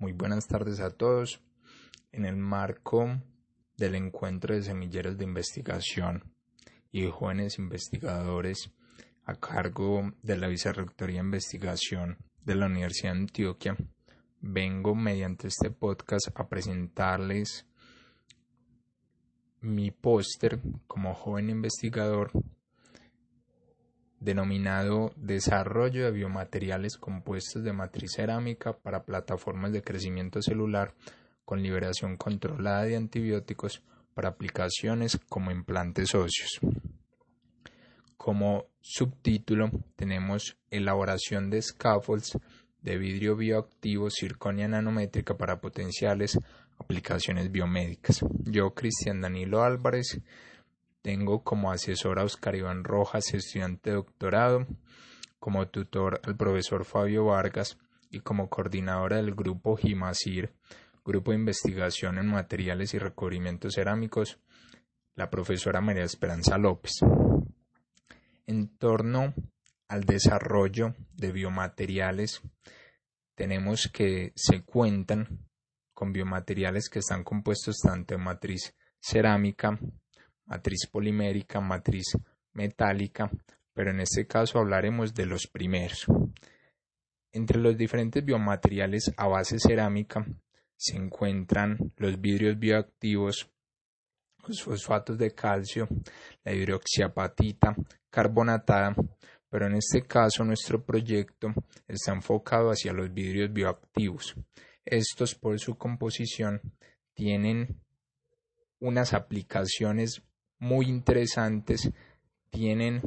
Muy buenas tardes a todos. En el marco del encuentro de semilleros de investigación y jóvenes investigadores a cargo de la Vicerrectoría de Investigación de la Universidad de Antioquia, vengo mediante este podcast a presentarles mi póster como joven investigador denominado Desarrollo de biomateriales compuestos de matriz cerámica para plataformas de crecimiento celular con liberación controlada de antibióticos para aplicaciones como implantes óseos. Como subtítulo tenemos elaboración de scaffolds de vidrio bioactivo circonia nanométrica para potenciales aplicaciones biomédicas. Yo, Cristian Danilo Álvarez, tengo como asesor a Oscar Iván Rojas, estudiante de doctorado, como tutor al profesor Fabio Vargas y como coordinadora del grupo GIMASIR, Grupo de Investigación en Materiales y Recubrimientos Cerámicos, la profesora María Esperanza López. En torno al desarrollo de biomateriales, tenemos que se cuentan con biomateriales que están compuestos tanto de matriz cerámica, matriz polimérica, matriz metálica, pero en este caso hablaremos de los primeros. Entre los diferentes biomateriales a base cerámica se encuentran los vidrios bioactivos, los fosfatos de calcio, la hidroxiapatita carbonatada, pero en este caso nuestro proyecto está enfocado hacia los vidrios bioactivos. Estos por su composición tienen unas aplicaciones muy interesantes, tienen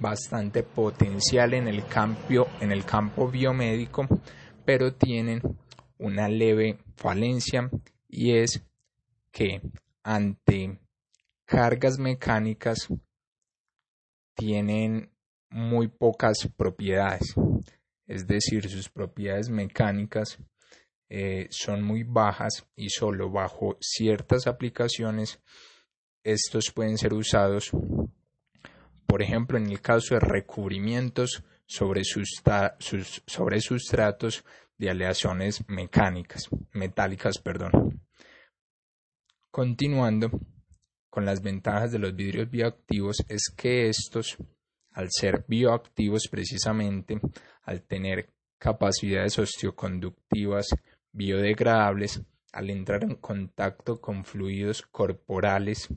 bastante potencial en el campo, en el campo biomédico, pero tienen una leve falencia y es que ante cargas mecánicas tienen muy pocas propiedades, es decir, sus propiedades mecánicas eh, son muy bajas y solo bajo ciertas aplicaciones estos pueden ser usados, por ejemplo, en el caso de recubrimientos sobre, sobre sustratos de aleaciones mecánicas, metálicas, perdón. Continuando con las ventajas de los vidrios bioactivos es que estos, al ser bioactivos precisamente, al tener capacidades osteoconductivas biodegradables, al entrar en contacto con fluidos corporales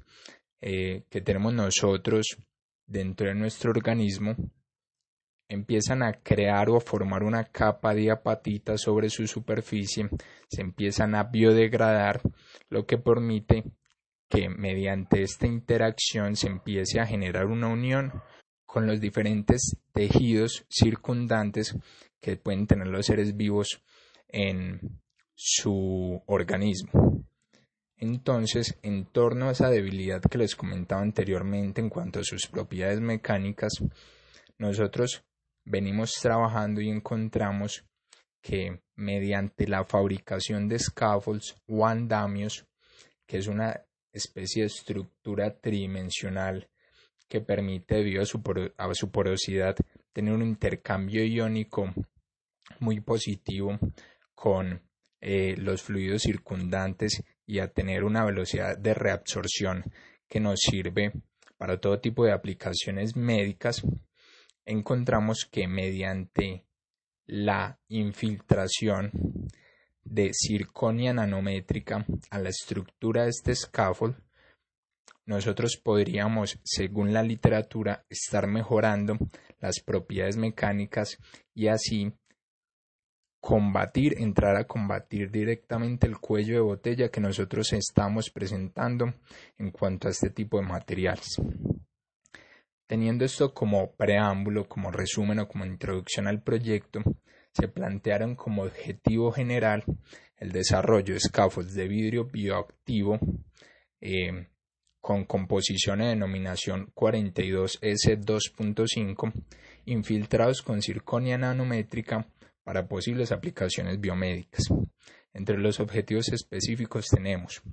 eh, que tenemos nosotros dentro de nuestro organismo, empiezan a crear o a formar una capa de apatita sobre su superficie, se empiezan a biodegradar, lo que permite que mediante esta interacción se empiece a generar una unión con los diferentes tejidos circundantes que pueden tener los seres vivos en, su organismo. Entonces, en torno a esa debilidad que les comentaba anteriormente en cuanto a sus propiedades mecánicas, nosotros venimos trabajando y encontramos que mediante la fabricación de scaffolds o andamios, que es una especie de estructura tridimensional que permite, debido a su, su porosidad, tener un intercambio iónico muy positivo con eh, los fluidos circundantes y a tener una velocidad de reabsorción que nos sirve para todo tipo de aplicaciones médicas, encontramos que mediante la infiltración de circonia nanométrica a la estructura de este scaffold, nosotros podríamos, según la literatura, estar mejorando las propiedades mecánicas y así combatir, entrar a combatir directamente el cuello de botella que nosotros estamos presentando en cuanto a este tipo de materiales. Teniendo esto como preámbulo, como resumen o como introducción al proyecto, se plantearon como objetivo general el desarrollo de scaffolds de vidrio bioactivo eh, con composición de denominación 42S2.5 infiltrados con circonia nanométrica para posibles aplicaciones biomédicas. Entre los objetivos específicos tenemos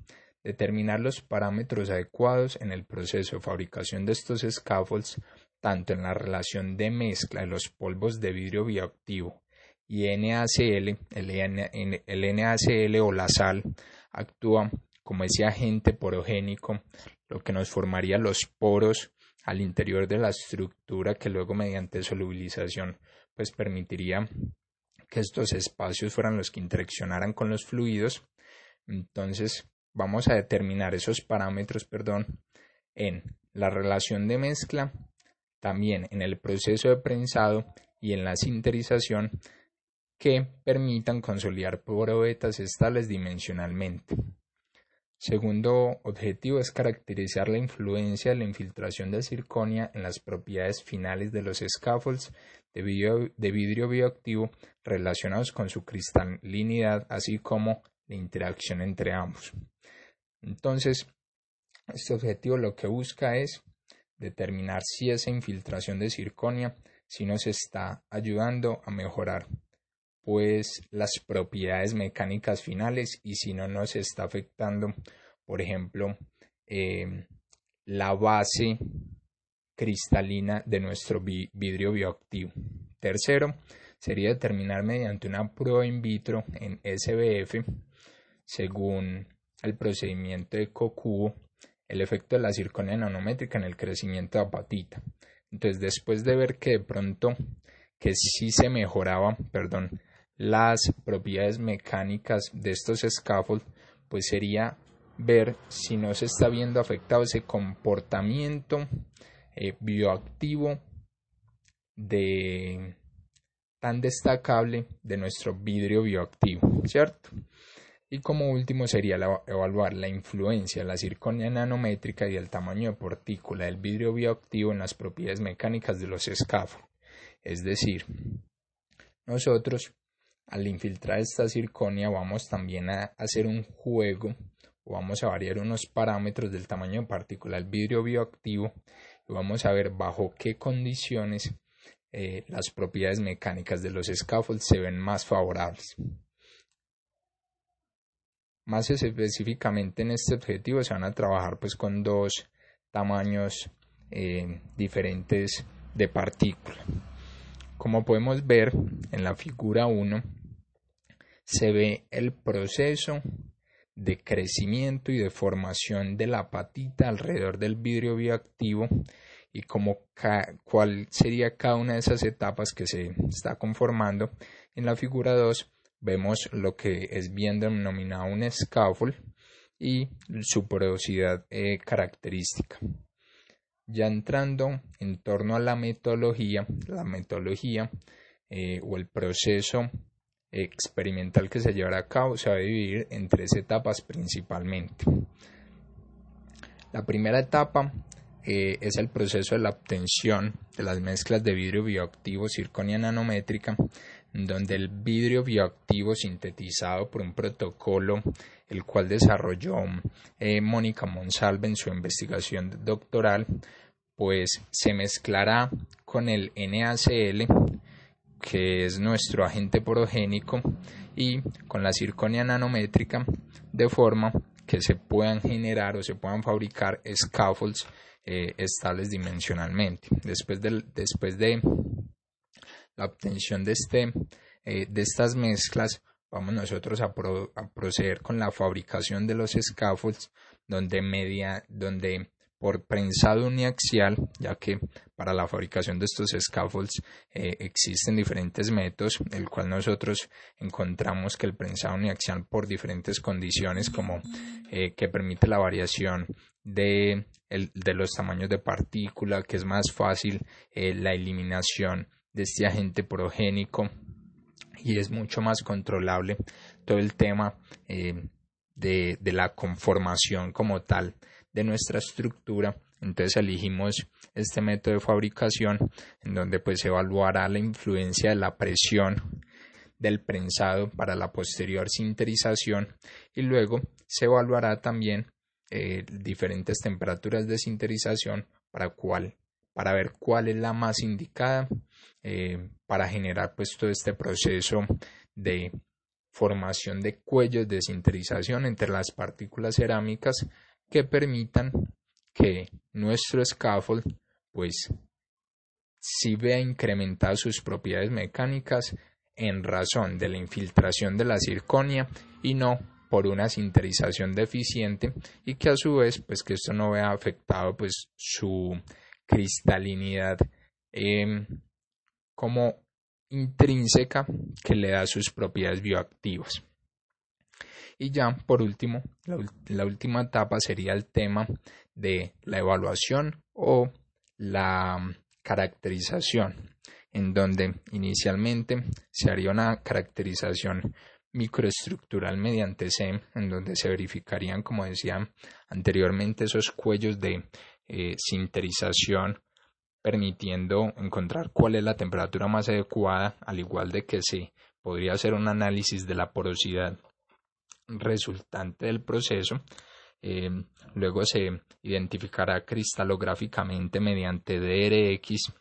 determinar los parámetros adecuados en el proceso de fabricación de estos scaffolds, tanto en la relación de mezcla de los polvos de vidrio bioactivo y NaCl, el, el NaCl o la sal actúa como ese agente porogénico, lo que nos formaría los poros al interior de la estructura que luego mediante solubilización pues permitiría que estos espacios fueran los que interaccionaran con los fluidos. Entonces vamos a determinar esos parámetros, perdón, en la relación de mezcla, también en el proceso de prensado y en la sinterización que permitan consolidar probetas estables dimensionalmente. Segundo objetivo es caracterizar la influencia de la infiltración de circonia en las propiedades finales de los scaffolds de vidrio, bioactivo relacionados con su cristalinidad, así como la interacción entre ambos. Entonces, este objetivo lo que busca es determinar si esa infiltración de circonia si nos está ayudando a mejorar pues las propiedades mecánicas finales y si no nos está afectando, por ejemplo, em, la base cristalina de nuestro vidrio bioactivo. Tercero, sería determinar mediante una prueba in vitro en SBF, según el procedimiento de COCUBO, el efecto de la circonia nanométrica en el crecimiento de apatita. Entonces, después de ver que de pronto que sí se mejoraba, perdón, las propiedades mecánicas de estos scaffolds, pues sería ver si no se está viendo afectado ese comportamiento eh, bioactivo de tan destacable de nuestro vidrio bioactivo, ¿cierto? Y como último sería evaluar la influencia de la circonia nanométrica y el tamaño de partícula del vidrio bioactivo en las propiedades mecánicas de los scaffolds. Es decir, nosotros al infiltrar esta circonia vamos también a hacer un juego o vamos a variar unos parámetros del tamaño de partícula del vidrio bioactivo vamos a ver bajo qué condiciones eh, las propiedades mecánicas de los scaffolds se ven más favorables. Más específicamente en este objetivo se van a trabajar pues con dos tamaños eh, diferentes de partícula. Como podemos ver en la figura 1, se ve el proceso de crecimiento y de formación de la patita alrededor del vidrio bioactivo y como cuál sería cada una de esas etapas que se está conformando. En la figura 2 vemos lo que es bien denominado un scaffold y su porosidad eh, característica. Ya entrando en torno a la metodología, la metodología eh, o el proceso experimental que se llevará a cabo se va a dividir en tres etapas principalmente. La primera etapa eh, es el proceso de la obtención de las mezclas de vidrio bioactivo circonia nanométrica, donde el vidrio bioactivo sintetizado por un protocolo el cual desarrolló eh, Mónica Monsalve en su investigación doctoral, pues se mezclará con el NaCl que es nuestro agente porogénico, y con la circonia nanométrica, de forma que se puedan generar o se puedan fabricar scaffolds eh, estables dimensionalmente. Después de, después de la obtención de, este, eh, de estas mezclas, vamos nosotros a, a, proceder con la fabricación de los scaffolds, donde, media, donde por prensado uniaxial, ya que para la fabricación de estos scaffolds eh, existen diferentes métodos, el cual nosotros encontramos que el prensado uniaxial por diferentes condiciones, como eh, que permite la variación de, de, los tamaños de partícula, que es más fácil eh, la eliminación de este agente progénico y es mucho más controlable todo el tema de, de la conformación como tal de nuestra estructura. Entonces elegimos este método de fabricación en donde pues evaluará la influencia de la presión del prensado para la posterior sinterización y luego se evaluará también eh, diferentes temperaturas de sinterización para cuál para ver cuál es la más indicada eh, para generar pues todo este proceso de formación de cuellos de sinterización entre las partículas cerámicas que permitan que nuestro scaffold pues si vea incrementadas sus propiedades mecánicas en razón de la infiltración de la circonia y no por una sinterización deficiente y que a su vez pues que esto no vea afectado pues su cristalinidad em, como intrínseca que le da sus propiedades bioactivas. Y ya, por último, la, última. etapa sería el tema de la evaluación o la caracterización, en donde inicialmente se haría una caracterización microestructural mediante SEM, en donde se verificarían, como decía anteriormente, esos cuellos de eh, sinterización permitiendo encontrar cuál es la temperatura más adecuada, al igual de que se podría hacer un análisis de la porosidad resultante del proceso. Eh, luego se identificará cristalográficamente mediante DRX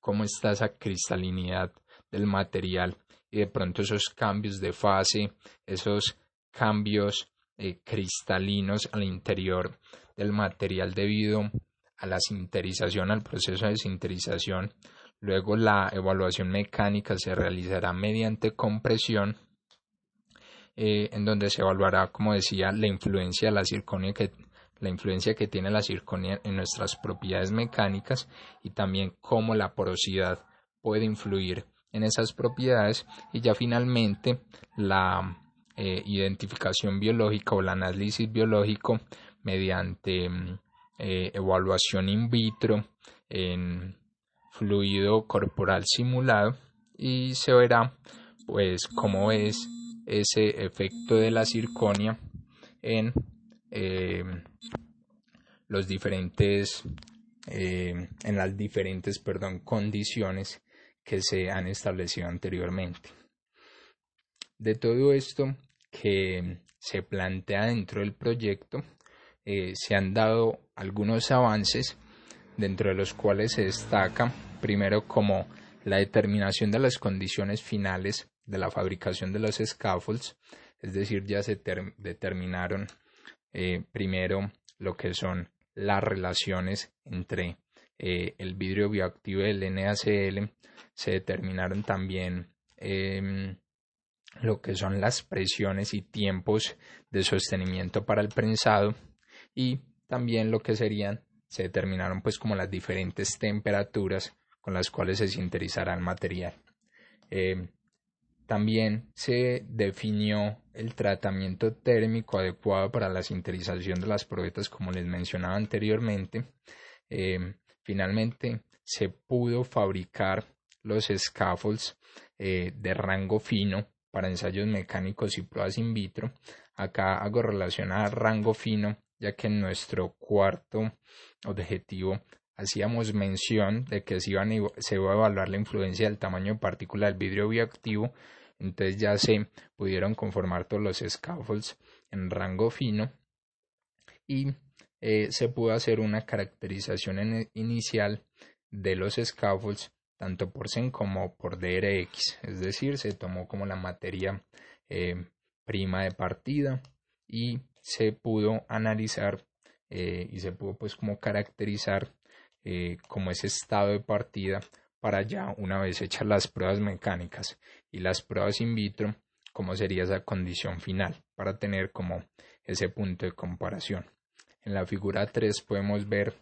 cómo está esa cristalinidad del material y de pronto esos cambios de fase, esos cambios eh, cristalinos al interior del material debido a la sinterización, al proceso de sinterización. Luego la evaluación mecánica se realizará mediante compresión, eh, en donde se evaluará, como decía, la influencia de la circonia que la influencia que tiene la circonia en nuestras propiedades mecánicas y también cómo la porosidad puede influir en esas propiedades. Y ya finalmente la eh, identificación biológica o el análisis biológico mediante mm, eh, evaluación in vitro en fluido corporal simulado. Y se verá pues cómo es ese efecto de la circonia en eh, los diferentes eh, en las diferentes perdón, condiciones que se han establecido anteriormente. De todo esto que se plantea dentro del proyecto, eh, se han dado algunos avances, dentro de los cuales se destaca primero como la determinación de las condiciones finales de la fabricación de los scaffolds, es decir, ya se determinaron eh, primero lo que son las relaciones entre eh, el vidrio bioactivo y el NaCl, se determinaron también em, lo que son las presiones y tiempos de sostenimiento para el prensado, y también lo que serían se determinaron pues como las diferentes temperaturas con las cuales se sinterizará el material. Eh, también se definió el tratamiento térmico adecuado para la sinterización de las probetas como les mencionaba anteriormente. Eh, finalmente se pudo fabricar los scaffolds eh, de rango fino para ensayos mecánicos y pruebas in vitro. Acá hago relación a rango fino ya que en nuestro cuarto objetivo hacíamos mención de que se, iba a evaluar la influencia del tamaño de partícula del vidrio bioactivo, entonces ya se pudieron conformar todos los scaffolds en rango fino y eh, se pudo hacer una caracterización inicial de los scaffolds tanto por SEN como por DRX, es decir, se tomó como la materia eh, prima de partida y se pudo analizar eh, y se pudo pues como caracterizar como ese estado de partida para ya una vez hechas las pruebas mecánicas y las pruebas in vitro como sería esa condición final para tener como ese punto de comparación. En la figura 3 podemos ver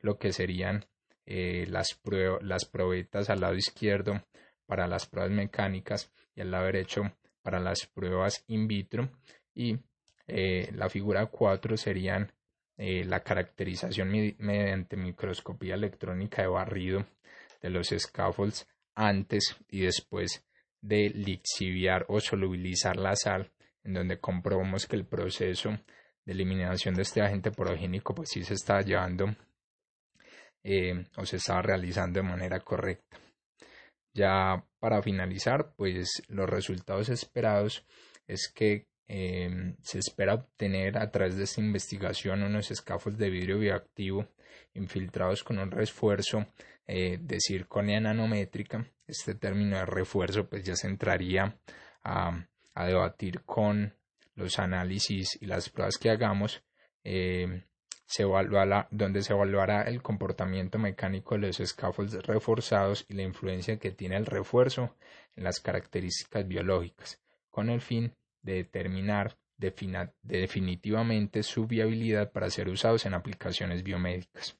lo que serían eh, las, las probetas al lado izquierdo para las pruebas mecánicas y al lado derecho para las pruebas in vitro y eh, la figura 4 serían eh, la caracterización mediante microscopía electrónica de barrido de los scaffolds antes y después de lixiviar o solubilizar la sal, en donde comprobamos que el proceso de eliminación de este agente porogénico pues sí se está llevando eh, o se estaba realizando de manera correcta. Ya para finalizar, pues los resultados esperados es que Em, se espera obtener a través de esta investigación unos escafos de vidrio bioactivo infiltrados con un refuerzo eh, de circonia nanométrica. Este término de refuerzo pues ya se entraría a, a debatir con los análisis y las pruebas que hagamos, eh, se evaluará, donde se evaluará el comportamiento mecánico de los scaffolds reforzados y la influencia que tiene el refuerzo en las características biológicas, con el fin de determinar definitivamente su viabilidad para ser usados en aplicaciones biomédicas.